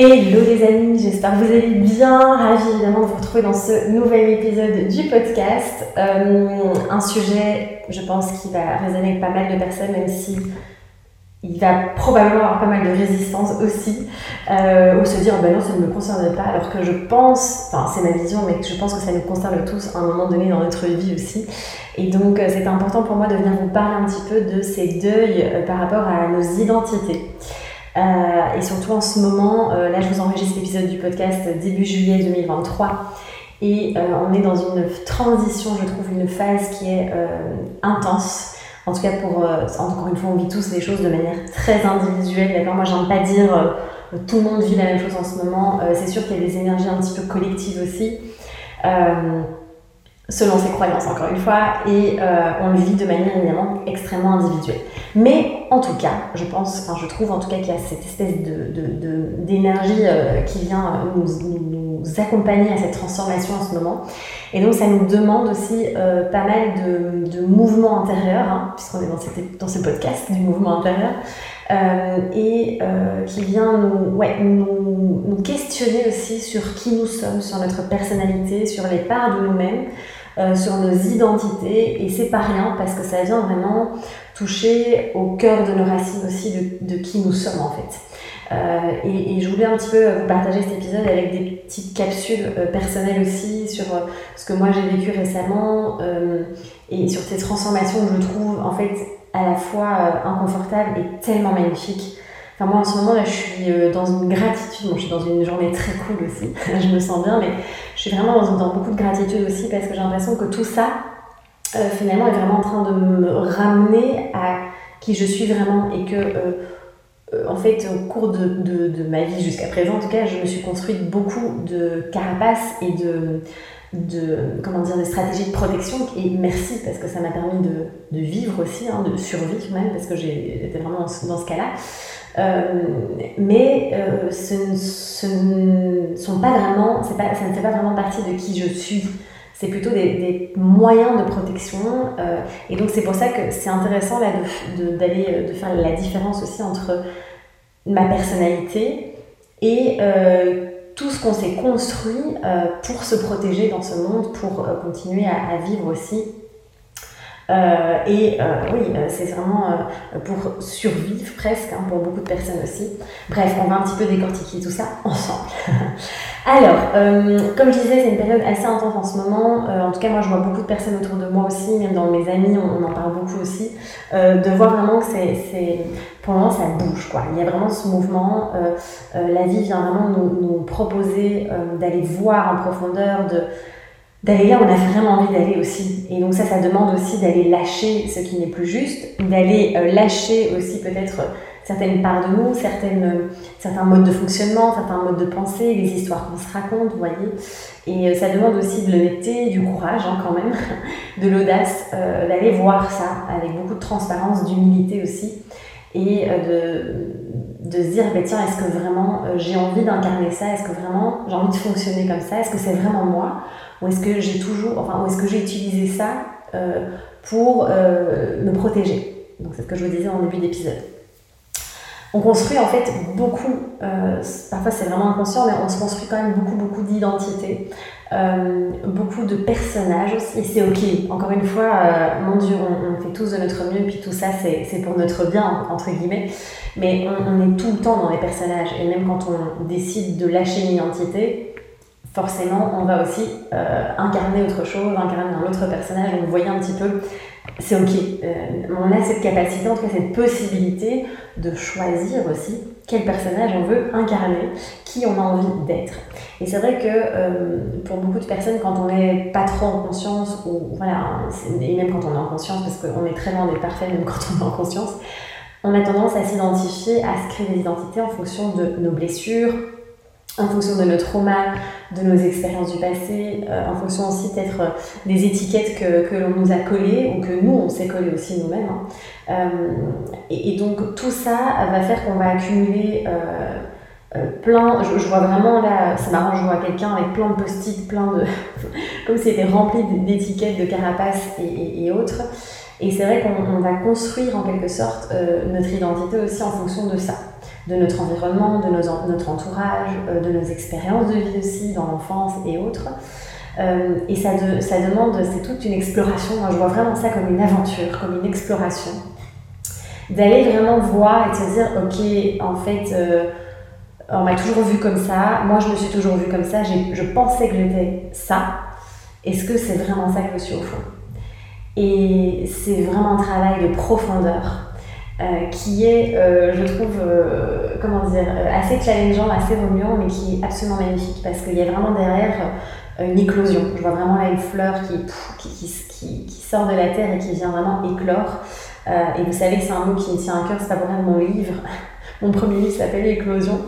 Hello les amis, j'espère que vous allez bien. Ravi évidemment de vous retrouver dans ce nouvel épisode du podcast. Euh, un sujet, je pense, qui va résonner avec pas mal de personnes, même si il va probablement avoir pas mal de résistance aussi, euh, ou se dire ben non ça ne me concerne pas, alors que je pense, enfin c'est ma vision, mais je pense que ça nous concerne tous à un moment donné dans notre vie aussi. Et donc euh, c'est important pour moi de venir vous parler un petit peu de ces deuils par rapport à nos identités. Euh, et surtout en ce moment, euh, là je vous enregistre l'épisode du podcast début juillet 2023. Et euh, on est dans une transition, je trouve, une phase qui est intense. En tout cas, pour, encore une fois, on vit tous les choses de manière très individuelle, d'accord? Moi, j'aime pas dire tout le monde vit la même chose en ce moment. c'est sûr qu'il y a des énergies un petit peu collectives aussi selon ses croyances encore une fois, et euh, on le vit de manière évidemment extrêmement individuelle. Mais en tout cas, je pense, enfin je trouve en tout cas qu'il y a cette espèce d'énergie de, de, euh, qui vient nous, nous, accompagner à cette transformation en ce moment. Et donc ça nous demande aussi euh, pas mal de, de mouvements intérieurs, hein, puisqu'on est dans, cette, dans ce podcast du mouvement intérieur, et qui vient nous, ouais, nous questionner aussi sur qui nous sommes, sur notre personnalité, sur les parts de nous-mêmes. Euh, sur nos identités et c'est pas rien parce que ça vient vraiment toucher au cœur de nos racines aussi de, qui nous sommes en fait. Euh, et, je voulais un petit peu vous partager cet épisode avec des petites capsules euh, personnelles aussi sur ce que moi j'ai vécu récemment et sur ces transformations que je trouve en fait à la fois inconfortables et tellement magnifiques. Enfin, moi, en ce moment, là, je suis euh, dans une gratitude. je suis dans une journée très cool aussi. je me sens bien, mais je suis vraiment dans, beaucoup de gratitude aussi parce que j'ai l'impression que tout ça, euh, finalement, est vraiment en train de me ramener à qui je suis vraiment et que, euh, en fait, au cours de, de, de ma vie jusqu'à présent, en tout cas, je me suis construite beaucoup de carapaces et de de, comment dire, stratégies de protection. Et merci parce que ça m'a permis de, de, vivre aussi, hein, de survivre même, parce que j'étais vraiment dans ce cas-là. Euh, mais euh, ce, ne sont pas vraiment, pas, ça ne fait pas vraiment partie de qui je suis. C'est plutôt des, des, moyens de protection. Euh, et donc c'est pour ça que c'est intéressant là, d'aller de, de, faire la différence aussi entre ma personnalité et tout ce qu'on s'est construit pour se protéger dans ce monde, pour continuer à vivre aussi euh, et euh, oui, euh, c'est vraiment pour survivre presque, hein, pour beaucoup de personnes aussi. Bref, on va un petit peu décortiquer tout ça ensemble. Alors, comme je disais, c'est une période assez intense en ce moment. en tout cas, moi, je vois beaucoup de personnes autour de moi aussi, même dans mes amis, on, en parle beaucoup aussi, de voir vraiment que c'est, pour le moment, ça bouge. Quoi. Il y a vraiment ce mouvement. la vie vient vraiment nous, nous proposer d'aller voir en profondeur, de d'aller on a vraiment envie d'aller aussi. Et donc ça, ça demande aussi d'aller lâcher ce qui n'est plus juste, d'aller euh, lâcher aussi peut-être certaines parts de nous, certaines, euh, certains modes de fonctionnement, certains modes de pensée, les histoires qu'on se raconte, vous voyez. Et euh, ça demande aussi de l'honnêteté, du courage hein, quand même, de l'audace, d'aller voir ça avec beaucoup de transparence, d'humilité aussi, et de, de se dire, bah, tiens, est-ce que vraiment j'ai envie d'incarner ça? Est-ce que vraiment j'ai envie de fonctionner comme ça? Est-ce que c'est vraiment moi? Ou est-ce que j'ai toujours, enfin, est-ce que j'ai utilisé ça euh, pour euh, me protéger? Donc c'est ce que je vous disais en début d'épisode. On construit en fait beaucoup, euh, parfois c'est vraiment inconscient, mais on se construit quand même beaucoup, beaucoup d'identités, beaucoup de personnages aussi, et c'est ok. Encore une fois, mon Dieu, on, fait tous de notre mieux, puis tout ça c'est pour notre bien, entre guillemets, mais on, on, est tout le temps dans les personnages, et même quand on décide de lâcher une identité, forcément, on va aussi incarner autre chose, incarner un autre personnage. Donc, vous voyez un petit peu, c'est ok. on a cette capacité, en tout cas cette possibilité de choisir aussi quel personnage on veut incarner, qui on a envie d'être. Et c'est vrai que euh, pour beaucoup de personnes, quand on n'est pas trop en conscience, ou voilà, et même quand on est en conscience, parce qu'on est très loin d'être parfait, même quand on est en conscience, on a tendance à s'identifier, à se créer des identités en fonction de nos blessures, en fonction de nos traumas, de nos expériences du passé, euh, en fonction aussi peut-être euh, des étiquettes que, que l'on nous a collées ou que nous, on s'est collé aussi nous-mêmes. Hein. Euh, et, donc tout ça va faire qu'on va accumuler plein, je, vois vraiment là, c'est marrant, je vois quelqu'un avec plein de post-it, plein de... comme c'était rempli d'étiquettes, de carapaces et, et, autres. Et c'est vrai qu'on va construire en quelque sorte notre identité aussi en fonction de ça de notre environnement, de notre entourage, euh, de nos expériences de vie aussi dans l'enfance et autres. Euh, et ça, ça demande, c'est toute une exploration. je vois vraiment ça comme une aventure, comme une exploration. D'aller vraiment voir et de se dire, ok, en fait, euh, on m'a toujours vu comme ça, moi je me suis toujours vu comme ça, je pensais que j'étais ça. Est-ce que c'est vraiment ça que je suis au fond? Et c'est vraiment un travail de profondeur qui est, euh, je trouve, euh, comment dire, assez challengeant, assez remuant, mais qui est absolument magnifique parce qu'il y a vraiment derrière une éclosion. Je vois vraiment là une fleur qui, qui, qui, qui, sort de la terre et qui vient vraiment éclore. et vous savez que c'est un mot qui me tient à cœur, c'est pas pour rien mon livre. Mon premier livre s'appelle Éclosion.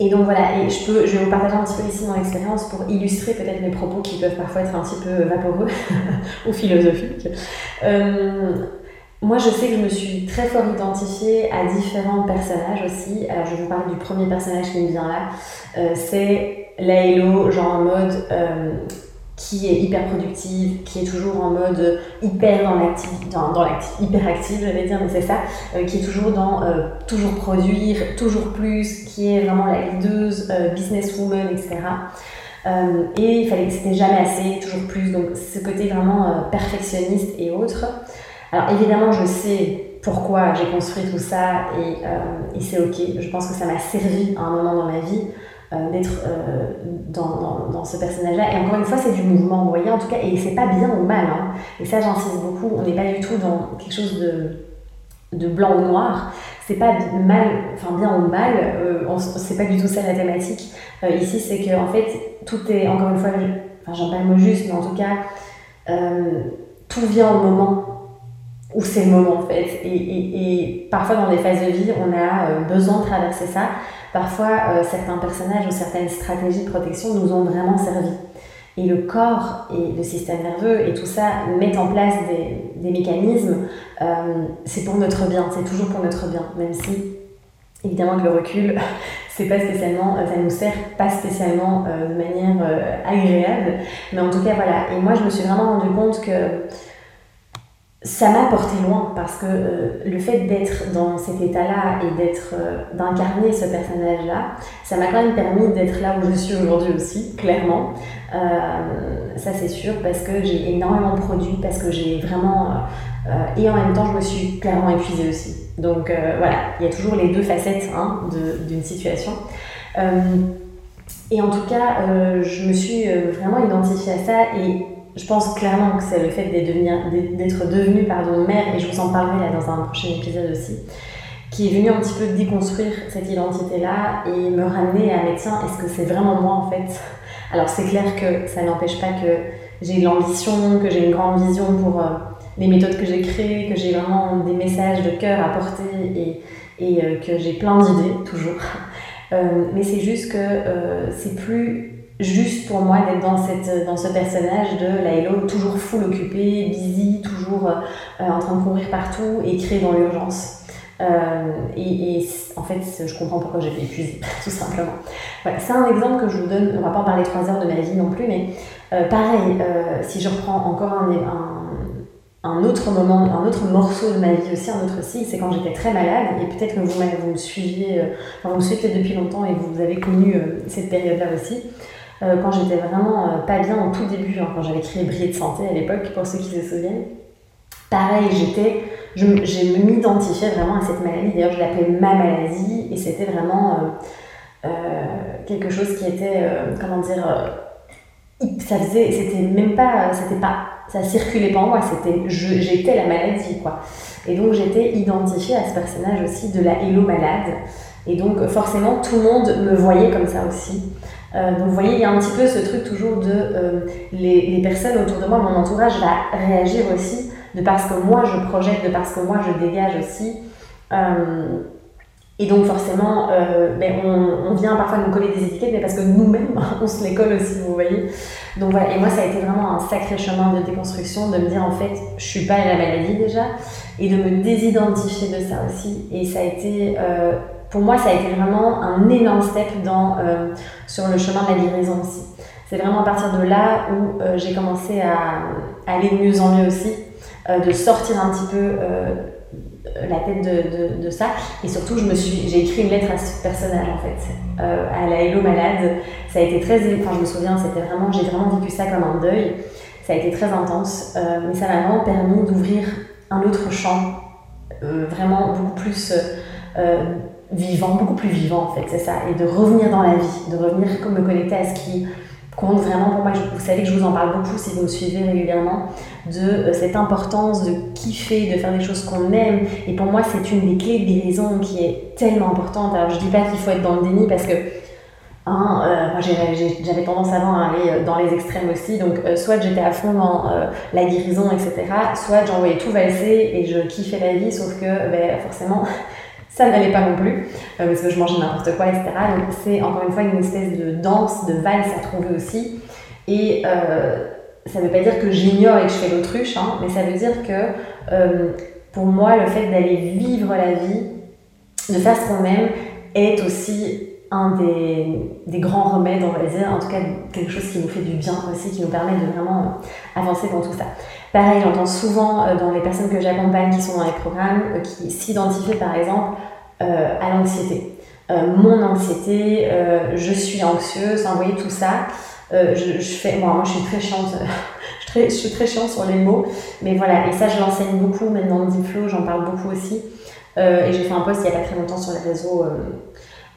Et donc voilà, et je, peux, je vais vous partager un petit peu ici mon expérience pour illustrer peut-être mes propos qui peuvent parfois être un petit peu vaporeux ou philosophiques. Moi, je sais que je me suis très fort identifiée à différents personnages aussi. Alors, je vous parler du premier personnage qui me vient là. Euh, c'est la Hello, genre en mode euh, qui est hyper productive, qui est toujours en mode hyper dans l'actif, dans, dans hyper active, j'allais dire, mais c'est ça, euh, qui est toujours dans toujours produire, toujours plus, qui est vraiment la leaduse, businesswoman, etc. et il fallait que c'était jamais assez, toujours plus. Donc, ce côté vraiment perfectionniste et autres. Alors évidemment, je sais pourquoi j'ai construit tout ça et, euh, et c'est ok. Je pense que ça m'a servi à un moment dans ma vie euh, d'être euh, dans, ce personnage-là. Et encore une fois, c'est du mouvement, vous voyez, en tout cas, et c'est pas bien ou mal. Hein. Et ça, j'insiste beaucoup, on n'est pas du tout dans quelque chose de, de blanc ou noir. C'est pas mal, enfin bien ou mal, c'est pas du tout ça la thématique. ici, c'est que en fait, tout est, encore une fois, enfin j'en parle le mot juste, mais en tout cas, tout vient au moment où c'est le moment en fait. Et, et, et, parfois dans des phases de vie, on a euh, besoin de traverser ça. Parfois, euh, certains personnages ou certaines stratégies de protection nous ont vraiment servi. Et le corps et le système nerveux et tout ça mettent en place des, des mécanismes. Euh, c'est pour notre bien, c'est toujours pour notre bien, même si évidemment que le recul, c'est pas spécialement, ça nous sert pas spécialement de manière agréable. Mais en tout cas, voilà. Et moi, je me suis vraiment rendu compte que ça m'a porté loin parce que euh, le fait d'être dans cet état-là et d'être euh, d'incarner ce personnage-là, ça m'a quand même permis d'être là où je suis aujourd'hui aussi, clairement. Euh, ça c'est sûr parce que j'ai énormément produit, parce que j'ai vraiment et en même temps je me suis clairement épuisée aussi. Donc voilà, il y a toujours les deux facettes hein, d'une situation. et en tout cas, je me suis vraiment identifiée à ça et je pense clairement que c'est le fait d'être devenue pardon, mère, et je vous en parlerai là dans un prochain épisode aussi, qui est venu un petit peu déconstruire cette identité-là et me ramener à, mais tiens, est-ce que c'est vraiment moi en fait? Alors c'est clair que ça n'empêche pas que j'ai l'ambition, que j'ai une grande vision pour euh, les méthodes que j'ai créées, que j'ai vraiment des messages de cœur à porter et, euh, que j'ai plein d'idées toujours. Euh, mais c'est juste que c'est plus juste pour moi d'être dans, ce personnage de la Hello, toujours full occupée, busy, toujours euh, en train de courir partout et dans l'urgence. Euh, et, en fait, je comprends pourquoi j'ai été épuisée, tout simplement. Voilà, c'est un exemple que je vous donne, on va pas parler trois heures de ma vie non plus, mais euh, pareil, si je reprends encore un, un, autre moment, un autre morceau de ma vie aussi, un autre cycle, c'est quand j'étais très malade, et peut-être que vous, vous me suiviez, vous me suivez depuis longtemps et vous avez connu cette période-là aussi. Euh, quand j'étais vraiment euh, pas bien au tout début, hein, quand j'avais créé Briller de Santé à l'époque, pour ceux qui se souviennent. Pareil, j'étais, je, m'identifiais vraiment à cette maladie. D'ailleurs, je l'appelais ma maladie et c'était vraiment quelque chose qui était, comment dire, ça faisait, c'était même pas, c'était pas, ça circulait pas en moi, c'était, j'étais la maladie, quoi. Et donc j'étais identifiée à ce personnage aussi de la Hello malade. Et donc forcément tout le monde me voyait comme ça aussi. Euh, donc vous voyez, il y a un petit peu ce truc toujours de euh, les, personnes autour de moi, mon entourage va réagir aussi de parce que moi je projette, de parce que moi je dégage aussi. Euh, et donc forcément, ben on, vient parfois nous coller des étiquettes, mais parce que nous-mêmes, on se les colle aussi, vous voyez. Donc voilà, et moi ça a été vraiment un sacré chemin de déconstruction, de me dire en fait, je suis pas la maladie déjà, et de me désidentifier de ça aussi. Et ça a été, pour moi, ça a été vraiment un énorme step euh, sur le chemin de la guérison aussi. C'est vraiment à partir de là où euh, j'ai commencé à, aller de mieux en mieux aussi, euh, de sortir un petit peu la tête de, ça. Et surtout, j'ai écrit une lettre à ce personnage en fait, à la Hello Malade. Ça a été très, enfin, je me souviens, vraiment, j'ai vraiment vécu ça comme un deuil. Ça a été très intense, mais ça m'a vraiment permis d'ouvrir un autre champ, vraiment beaucoup plus vivant, beaucoup plus vivant en fait, c'est ça, et de revenir dans la vie, de revenir me connecter à ce qui compte vraiment pour moi. Vous savez que je vous en parle beaucoup si vous me suivez régulièrement, de euh, cette importance de kiffer, de faire des choses qu'on aime. Et pour moi, c'est une des clés de guérison qui est tellement importante. Alors, je dis pas qu'il faut être dans le déni parce que Hein, euh, moi j'avais tendance avant à aller euh, dans les extrêmes aussi, donc soit j'étais à fond dans la guérison, etc., soit j'envoyais tout valser et je kiffais la vie, sauf que ben, forcément ça n'allait pas non plus, euh, parce que je mangeais n'importe quoi, etc. Donc c'est encore une fois une espèce de danse, de valse à trouver aussi. Et euh, ça ne veut pas dire que j'ignore et que je fais l'autruche, hein, mais ça veut dire que euh, pour moi, le fait d'aller vivre la vie, de faire ce qu'on aime, est aussi un des, grands remèdes, on va dire, en tout cas quelque chose qui nous fait du bien aussi, qui nous permet de vraiment avancer dans tout ça. Pareil, j'entends souvent euh, dans les personnes que j'accompagne qui sont dans les programmes, euh, qui s'identifient par exemple euh, à l'anxiété. mon anxiété, je suis anxieuse, vous voyez tout ça. Je, fais, moi, je suis très chiante, je, suis très chiante sur les mots, mais voilà, et ça je l'enseigne beaucoup, maintenant dans Deep Flow, j'en parle beaucoup aussi. et j'ai fait un post il n'y a pas très longtemps sur les réseaux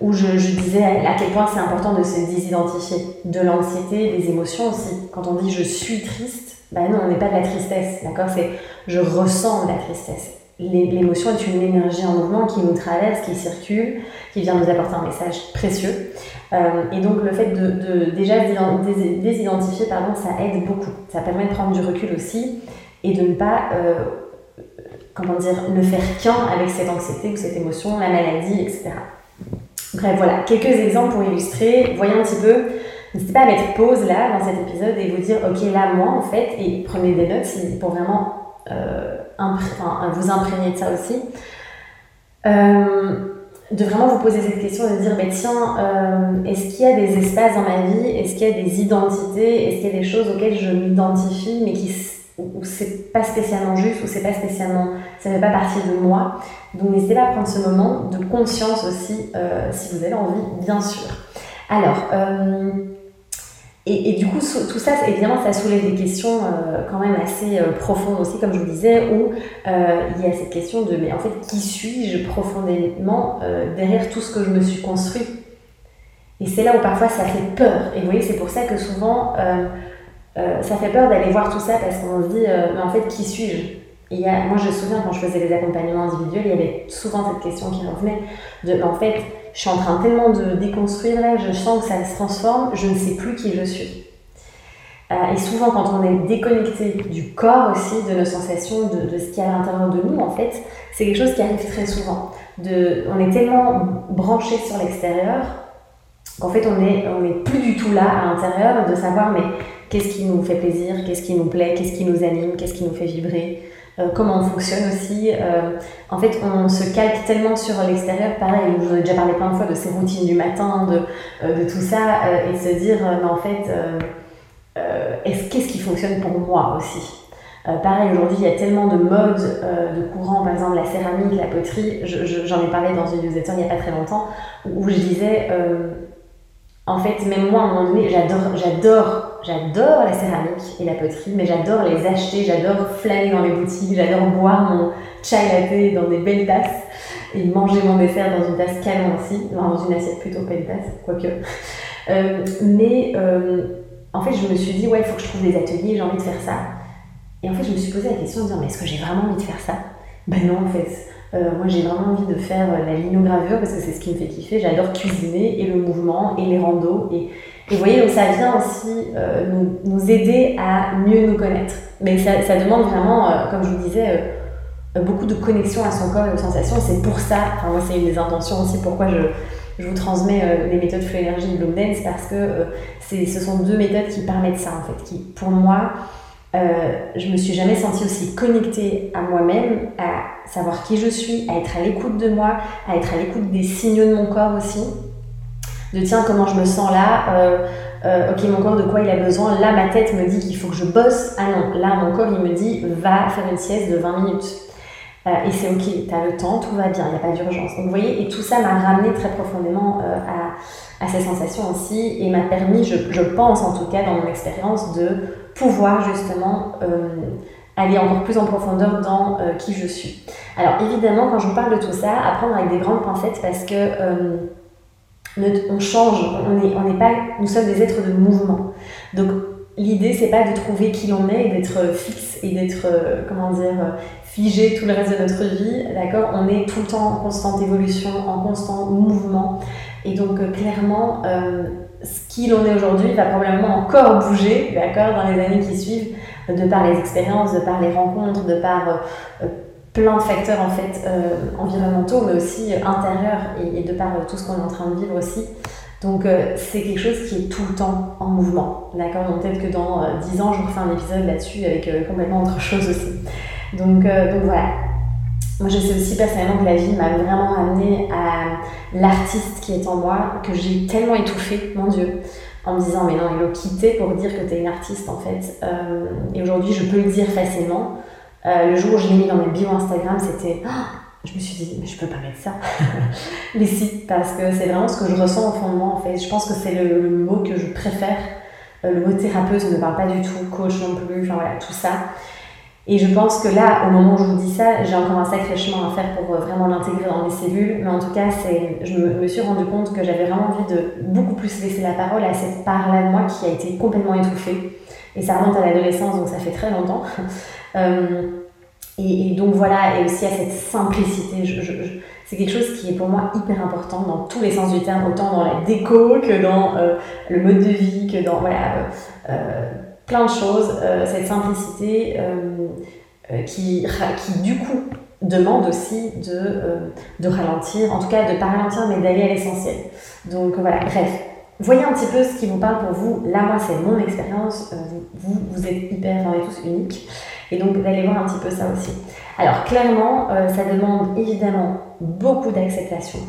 où je, je, disais à quel point c'est important de se désidentifier de l'anxiété, des émotions aussi. Quand on dit je suis triste, ben non, on n'est pas de la tristesse, d'accord? C'est je ressens de la tristesse. L'émotion est une énergie en mouvement qui nous traverse, qui circule, qui vient nous apporter un message précieux. Euh, et donc le fait de, de déjà désidentifier, pardon, ça aide beaucoup. Ça permet de prendre du recul aussi et de ne pas, euh, comment dire, ne faire qu'un avec cette anxiété ou cette émotion, la maladie, etc. Bref, voilà, quelques exemples pour illustrer. Voyez un petit peu. N'hésitez pas à mettre pause là dans cet épisode et vous dire, ok, là, moi, en fait, et prenez des notes pour vraiment euh, vous imprégner de ça aussi. Euh, de vraiment vous poser cette question, de dire, mais tiens, euh, est-ce qu'il y a des espaces dans ma vie, est-ce qu'il y a des identités, est-ce qu'il y a des choses auxquelles je m'identifie, mais qui où c'est pas spécialement juste, ou c'est pas spécialement, ça ne fait pas partie de moi. Donc n'hésitez pas à prendre ce moment de conscience aussi, euh, si vous avez envie, bien sûr. Alors, euh, et, du coup, tout ça, évidemment, ça soulève des questions euh, quand même assez profondes aussi, comme je vous disais, où il y a cette question de, mais en fait, qui suis-je profondément derrière tout ce que je me suis construit? Et c'est là où parfois ça fait peur. Et vous voyez, c'est pour ça que souvent euh, ça fait peur d'aller voir tout ça parce qu'on se dit, euh, mais en fait, qui suis-je? Moi, je me souviens quand je faisais les accompagnements individuels, il y avait souvent cette question qui revenait de, en fait, je suis en train tellement de déconstruire là, je sens que ça se transforme, je ne sais plus qui je suis. Euh, et souvent, quand on est déconnecté du corps aussi, de nos sensations, de, ce qu'il y a à l'intérieur de nous, en fait, c'est quelque chose qui arrive très souvent. De, on est tellement branché sur l'extérieur qu'en fait, on n'est plus du tout là à l'intérieur de savoir, mais qu'est-ce qui nous fait plaisir, qu'est-ce qui nous plaît, qu'est-ce qui nous anime, qu'est-ce qui nous fait vibrer, euh, comment on fonctionne aussi? Euh, en fait, on se calque tellement sur l'extérieur, pareil, je vous ai déjà parlé plein de fois de ces routines du matin, de, euh, de tout ça, et se dire, mais en fait, qu'est-ce qui fonctionne pour moi aussi? Pareil, aujourd'hui, il y a tellement de modes, de courants, par exemple la céramique, la poterie. J'en ai parlé dans une newsletter il n'y a pas très longtemps, où je disais, en fait, même moi, à un moment donné, j'adore, j'adore J'adore la céramique et la poterie, mais j'adore les acheter, j'adore flâner dans les boutiques, j'adore boire mon chai latte dans des belles tasses. et manger mon dessert dans une tasse canon aussi, dans une assiette plutôt pas une tasse, quoique. Euh, mais euh, en fait, je me suis dit, ouais, il faut que je trouve des ateliers, j'ai envie de faire ça. Et en fait, je me suis posé la question de dire, mais est-ce que j'ai vraiment envie de faire ça? Ben non, en fait. Euh, moi, j'ai vraiment envie de faire la linogravure parce que c'est ce qui me fait kiffer. J'adore cuisiner et le mouvement et les randos. Et, et vous voyez, donc ça vient aussi nous, nous, aider à mieux nous connaître. Mais ça, demande vraiment, comme je vous disais, beaucoup de connexion à son corps et aux sensations. C'est pour ça, enfin moi c'est une des intentions aussi pourquoi je, je vous transmets euh, les méthodes Flow Energy et Bloom Dance parce que euh, ce sont deux méthodes qui permettent ça en fait, qui pour moi, euh, je me suis jamais sentie aussi connectée à moi-même, à savoir qui je suis, à être à l'écoute de moi, à être à l'écoute des signaux de mon corps aussi, de tiens comment je me sens là, euh, ok mon corps de quoi il a besoin, là ma tête me dit qu'il faut que je bosse, ah non, là mon corps il me dit va faire une sieste de 20 minutes. Euh, et c'est ok, tu as le temps, tout va bien, il n'y a pas d'urgence. Donc vous voyez, et tout ça m'a ramené très profondément euh, à, ces sensations aussi et m'a permis, je, pense en tout cas dans mon expérience, de pouvoir justement euh, aller encore plus en profondeur dans qui je suis. Alors évidemment, quand je vous parle de tout ça, à prendre avec des grandes pincettes parce que on change, on est, pas, nous sommes des êtres de mouvement. Donc l'idée c'est pas de trouver qui l'on est et d'être fixe et d'être comment dire figé tout le reste de notre vie, d'accord? On est tout le temps en constante évolution, en constant mouvement. Et donc, euh, clairement, euh, ce qu'il en est aujourd'hui va probablement encore bouger, d'accord, dans les années qui suivent, de par les expériences, de par les rencontres, de par euh, plein de facteurs, en fait, environnementaux, mais aussi intérieurs, et, de par tout ce qu'on est en train de vivre aussi. Donc c'est quelque chose qui est tout le temps en mouvement. D'accord? Donc peut-être que dans 10 ans, je refais un épisode là-dessus avec complètement autre chose aussi. Donc, euh, donc voilà. Moi, je sais aussi personnellement que la vie m'a vraiment amené à l'artiste qui est en moi, que j'ai tellement étouffé, mon Dieu, en me disant, mais non, il a quitté pour dire que tu es une artiste en fait. Euh, et aujourd'hui, je peux le dire facilement. Euh, le jour où je l'ai mis dans mes bio Instagram, c'était. Oh, je me suis dit, mais je peux pas mettre ça. mais si, parce que c'est vraiment ce que je ressens au fond de moi en fait. Je pense que c'est le, mot que je préfère. le mot thérapeute ne parle pas du tout, coach non plus, enfin voilà, tout ça. Et je pense que là, au moment où je vous dis ça, j'ai encore un sacré chemin à faire pour euh, vraiment l'intégrer dans mes cellules. Mais en tout cas, je me, suis rendu compte que j'avais vraiment envie de beaucoup plus laisser la parole à cette part-là de moi qui a été complètement étouffée. Et ça remonte à l'adolescence, donc ça fait très longtemps. Euh, et, donc voilà, et aussi à cette simplicité. c'est quelque chose qui est pour moi hyper important dans tous les sens du terme, autant dans la déco que dans euh, le mode de vie, que dans voilà, plein de choses, euh, cette simplicité euh, euh, qui, qui du coup demande aussi de, de ralentir, en tout cas de ne pas ralentir mais d'aller à l'essentiel. Donc voilà, bref, voyez un petit peu ce qui vous parle pour vous. Là, moi, c'est mon expérience. Vous, vous êtes hyper, enfin, tous uniques. Et donc, d'aller voir un petit peu ça aussi. Alors, clairement, ça demande évidemment beaucoup d'acceptation,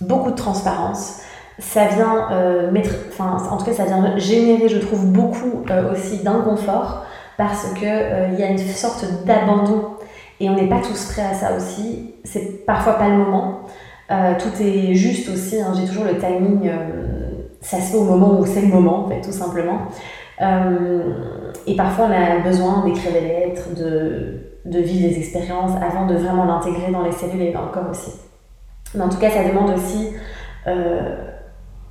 beaucoup de transparence ça vient euh, mettre, enfin en tout cas ça vient générer, je trouve, beaucoup euh, aussi d'inconfort parce que euh, il y a une sorte d'abandon et on n'est pas tous prêts à ça aussi. C'est parfois pas le moment. tout est juste aussi. Hein, J'ai toujours le timing. ça se fait au moment où c'est le moment, tout simplement. Et parfois on a besoin d'écrire des lettres, de, de vivre des expériences avant de vraiment l'intégrer dans les cellules et dans le corps aussi. Mais en tout cas, ça demande aussi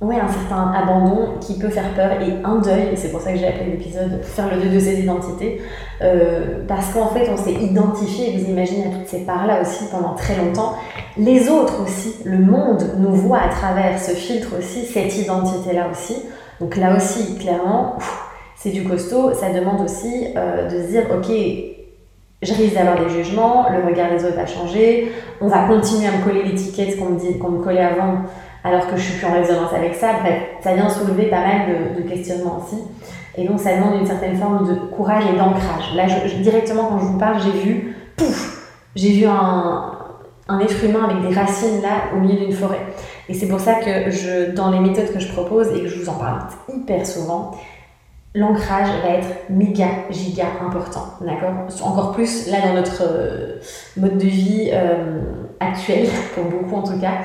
ouais, un certain abandon qui peut faire peur et un deuil, et c'est pour ça que j'ai appelé l'épisode Faire le deuil de ses identités, euh, parce qu'en fait on s'est identifié, vous imaginez, à toutes ces parts-là aussi pendant très longtemps. Les autres aussi, le monde nous voit à travers ce filtre aussi, cette identité-là aussi. Donc là aussi, clairement, c'est du costaud, ça demande aussi euh, de se dire, ok, je risque d'avoir des jugements, le regard des autres va changer, on va continuer à me coller l'étiquette qu'on me, dit, qu'on me collait avant alors que je suis plus en résonance avec ça. Bref, ça vient soulever pas mal de, questionnements aussi. Et donc, ça demande une certaine forme de courage et d'ancrage. Là, directement, quand je vous parle, j'ai vu, pouf, j'ai vu un, un être humain avec des racines là au milieu d'une forêt. Et c'est pour ça que je, dans les méthodes que je propose et que je vous en parle hyper souvent, l'ancrage va être méga, giga important. D'accord? Encore plus là dans notre euh, mode de vie euh, actuel, pour beaucoup en tout cas.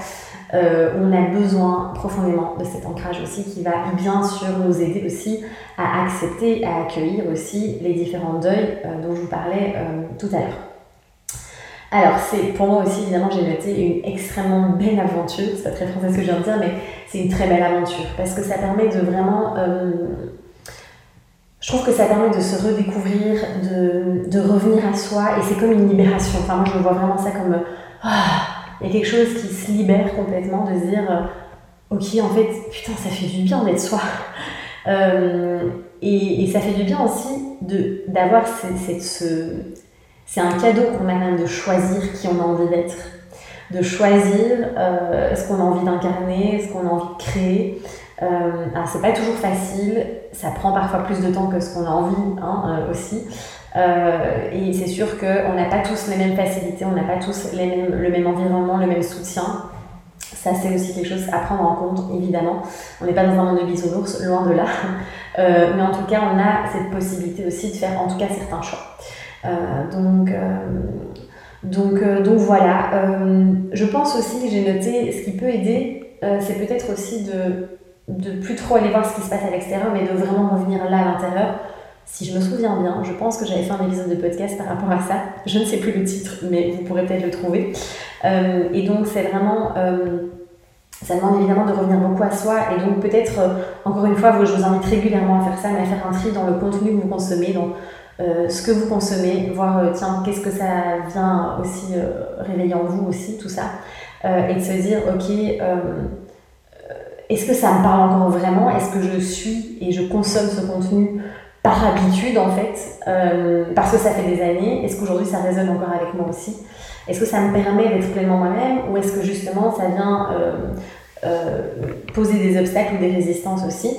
Euh, on a besoin profondément de cet ancrage aussi qui va bien sûr nous aider aussi à accepter, à accueillir aussi les différents deuils dont je vous parlais tout à l'heure. Alors, c'est pour moi aussi, évidemment, j'ai noté une extrêmement belle aventure. C'est pas très français ce que je viens de dire, mais c'est une très belle aventure parce que ça permet de vraiment. Je trouve que ça permet de se redécouvrir, de, de revenir à soi et c'est comme une libération. Enfin, moi, je vois vraiment ça comme. Ah, il y a quelque chose qui se libère complètement, de se dire euh, Ok, en fait, putain, ça fait du bien d'être soi. Euh, et, ça fait du bien aussi d'avoir ce, c'est un cadeau qu'on a même de choisir qui on a envie d'être, de choisir euh, ce qu'on a envie d'incarner, ce qu'on a envie de créer. Euh, alors c'est pas toujours facile, ça prend parfois plus de temps que ce qu'on a envie hein, euh, aussi. Euh, et c'est sûr qu'on n'a pas tous les mêmes facilités, on n'a pas tous les mêmes, le même environnement, le même soutien. Ça, c'est aussi quelque chose à prendre en compte, évidemment. On n'est pas dans un monde de bisounours, loin de là. Mais en tout cas, on a cette possibilité aussi de faire, en tout cas, certains choix. Donc, donc, donc voilà. je pense aussi, j'ai noté, ce qui peut aider, c'est peut-être aussi de de plus trop aller voir ce qui se passe à l'extérieur, mais de vraiment revenir là à l'intérieur. Si je me souviens bien, je pense que j'avais fait un épisode de podcast par rapport à ça. Je ne sais plus le titre, mais vous pourrez peut-être le trouver. et donc, c'est vraiment. ça demande évidemment de revenir beaucoup à soi. Et donc, peut-être, encore une fois, je vous invite régulièrement à faire ça, mais à faire un tri dans le contenu que vous consommez, dans euh, ce que vous consommez, voir euh, tiens qu'est-ce que ça vient aussi euh, réveiller en vous aussi tout ça, et de se dire ok est-ce que ça me parle encore vraiment, est-ce que je suis et je consomme ce contenu par habitude en fait, parce que ça fait des années, est-ce qu'aujourd'hui ça résonne encore avec moi aussi, est-ce que ça me permet d'être pleinement moi-même? Ou est-ce que justement ça vient poser des obstacles ou des résistances aussi?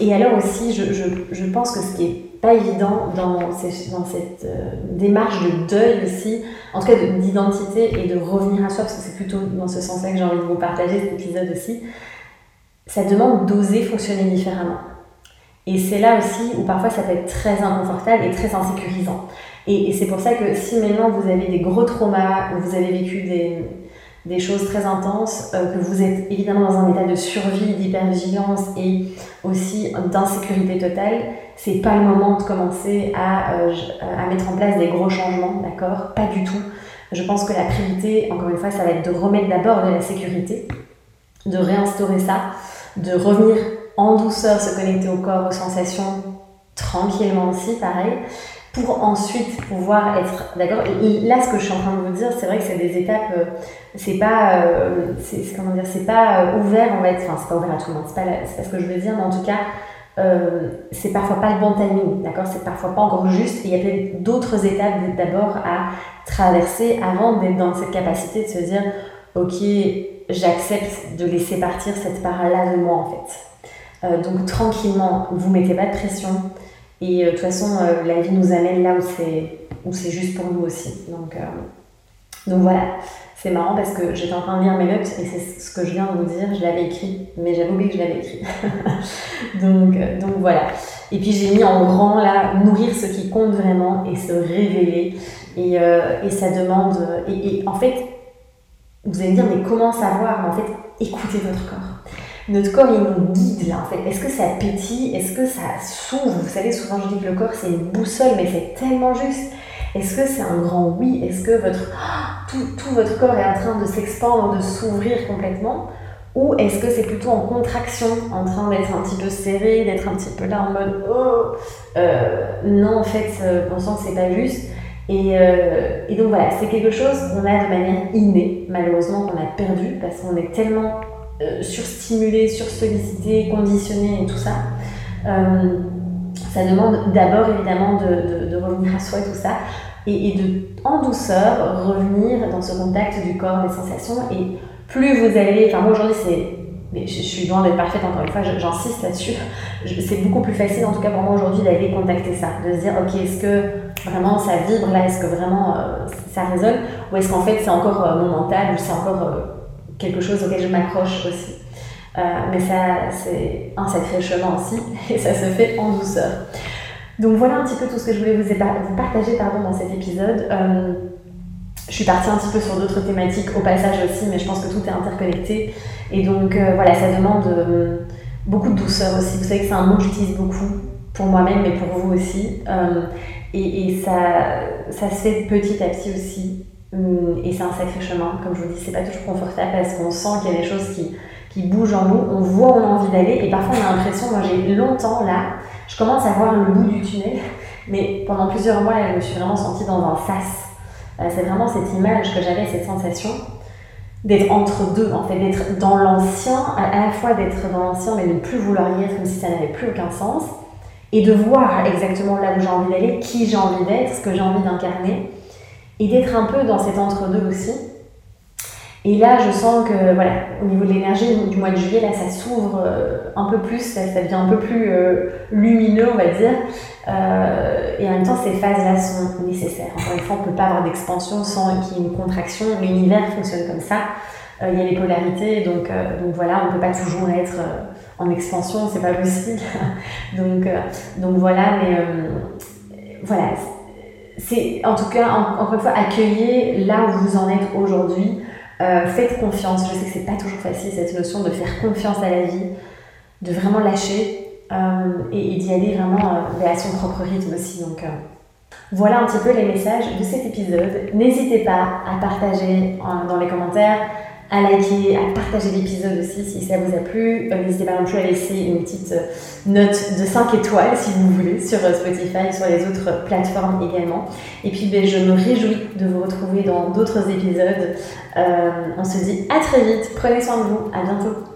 et alors aussi, je, pense que ce qui est pas évident dans, dans cette euh, démarche de deuil aussi, en tout cas d'identité et de revenir à soi, parce que c'est plutôt dans ce sens-là que j'ai envie de vous partager cet épisode aussi. Ça demande d'oser fonctionner différemment. Et c'est là aussi où parfois ça peut être très inconfortable et très insécurisant. Et, et c'est pour ça que si maintenant vous avez des gros traumas, ou vous avez vécu des, des choses très intenses, euh, que vous êtes évidemment dans un état de survie, d'hypervigilance et aussi d'insécurité totale, c'est pas le moment de commencer à, euh, à, mettre en place des gros changements, d'accord? Pas du tout. Je pense que la priorité, encore une fois, ça va être de remettre d'abord de la sécurité, de réinstaurer ça, de revenir en douceur, se connecter au corps, aux sensations, tranquillement aussi, pareil, pour ensuite pouvoir être d'accord. Là, ce que je suis en train de vous dire, c'est vrai que c'est des étapes, euh, c'est pas, euh, c'est comment dire, c'est pas euh, ouvert, va être, enfin, c'est pas ouvert à tout le monde, c'est pas, pas ce que je veux dire, mais en tout cas, c'est parfois pas le bon timing, d'accord? C'est parfois pas encore juste, il y a peut-être d'autres étapes d'abord à traverser avant d'être dans cette capacité de se dire, ok, j'accepte de laisser partir cette part-là de moi en fait. donc tranquillement, vous mettez pas de pression. Et euh, de toute façon, euh, la vie nous amène là où c'est, juste pour nous aussi. Donc, euh, donc voilà, c'est marrant parce que j'étais en train de lire mes notes et c'est ce que je viens de vous dire, je l'avais écrit, mais j'avais oublié que je l'avais écrit. donc, donc voilà. Et puis j'ai mis en grand là, nourrir ce qui compte vraiment et se révéler. Et, et ça demande. Et, et, en fait, vous allez me dire, mais comment savoir En fait, écoutez votre corps? Notre corps, il nous guide là, en fait. Est-ce que ça pétille? Est-ce que ça s'ouvre? Vous savez, souvent je dis que le corps, c'est une boussole, mais c'est tellement juste. Est-ce que c'est un grand oui? Est-ce que votre, tout, votre corps est en train de s'expandre, de s'ouvrir complètement? Ou est-ce que c'est plutôt en contraction, en train d'être un petit peu serré, d'être un petit peu là en mode oh euh, Non, en fait, on sent que c'est pas juste. Et, euh, et donc voilà, c'est quelque chose qu'on a de manière innée, malheureusement, qu'on a perdu parce qu'on est tellement euh, surstimulé, sursollicité, conditionné et tout ça. Euh, ça demande d'abord évidemment de, revenir à soi et tout ça, et, de en douceur revenir dans ce contact du corps, des sensations. Et plus vous allez, enfin moi aujourd'hui c'est mais je, suis loin d'être parfaite encore une fois, j'insiste là-dessus. C'est beaucoup plus facile, en tout cas pour moi aujourd'hui, d'aller contacter ça, de se dire ok, est-ce que vraiment ça vibre là, est-ce que vraiment euh, ça résonne, ou est-ce qu'en fait c'est encore mon mental, ou c'est encore quelque chose auquel je m'accroche aussi. Euh, mais ça, c'est un sacré chemin aussi, et ça se fait en douceur. Donc voilà un petit peu tout ce que je voulais vous, partager pardon, dans cet épisode. Euh, je suis partie un petit peu sur d'autres thématiques au passage aussi, mais je pense que tout est interconnecté. Et donc euh, voilà, ça demande beaucoup de douceur aussi. Vous savez que c'est un mot que j'utilise beaucoup. pour moi-même, mais pour vous aussi. et, et ça, ça se fait petit à petit aussi. Hum, et c'est un sacré chemin. Comme je vous dis, c'est pas toujours confortable parce qu'on sent qu'il y a des choses qui, qui bougent en nous. On voit où on a envie d'aller. Et parfois, on a l'impression, moi j'ai longtemps là, je commence à voir le bout du tunnel. Mais pendant plusieurs mois, je me suis vraiment sentie dans un sas. Euh, c'est vraiment cette image que j'avais, cette sensation d'être entre deux, en fait, d'être dans l'ancien, à la fois d'être dans l'ancien, mais de ne plus vouloir y être comme si ça n'avait plus aucun sens, et de voir exactement là où j'ai envie d'aller, qui j'ai envie d'être, ce que j'ai envie d'incarner, et d'être un peu dans cet entre-deux aussi. Et là, je sens que, voilà, au niveau de l'énergie du mois de juillet, là, ça s'ouvre euh, un peu plus, ça, devient un peu plus euh, lumineux, on va dire. Euh, et en même temps, ces phases-là sont nécessaires. Encore une fois, on ne peut pas avoir d'expansion sans qu'il y ait une contraction. L'univers fonctionne comme ça. Il y a les polarités, donc, donc voilà, on ne peut pas toujours être en expansion, c'est pas possible. donc, donc voilà, mais voilà. C'est en tout cas, encore une fois, accueillir là où vous en êtes aujourd'hui. Euh, faites confiance. Je sais que c'est pas toujours facile cette notion de faire confiance à la vie, de vraiment lâcher euh, et, d'y aller vraiment euh, à son propre rythme aussi. Donc voilà un petit peu les messages de cet épisode. N'hésitez pas à partager dans les commentaires à liker, à partager l'épisode aussi si ça vous a plu. Euh, n'hésitez pas non plus à laisser une petite euh, note de 5 étoiles si vous voulez sur euh, Spotify sur les autres plateformes également. Et puis ben, je me réjouis de vous retrouver dans d'autres épisodes. on se dit à très vite, prenez soin de vous, à bientôt.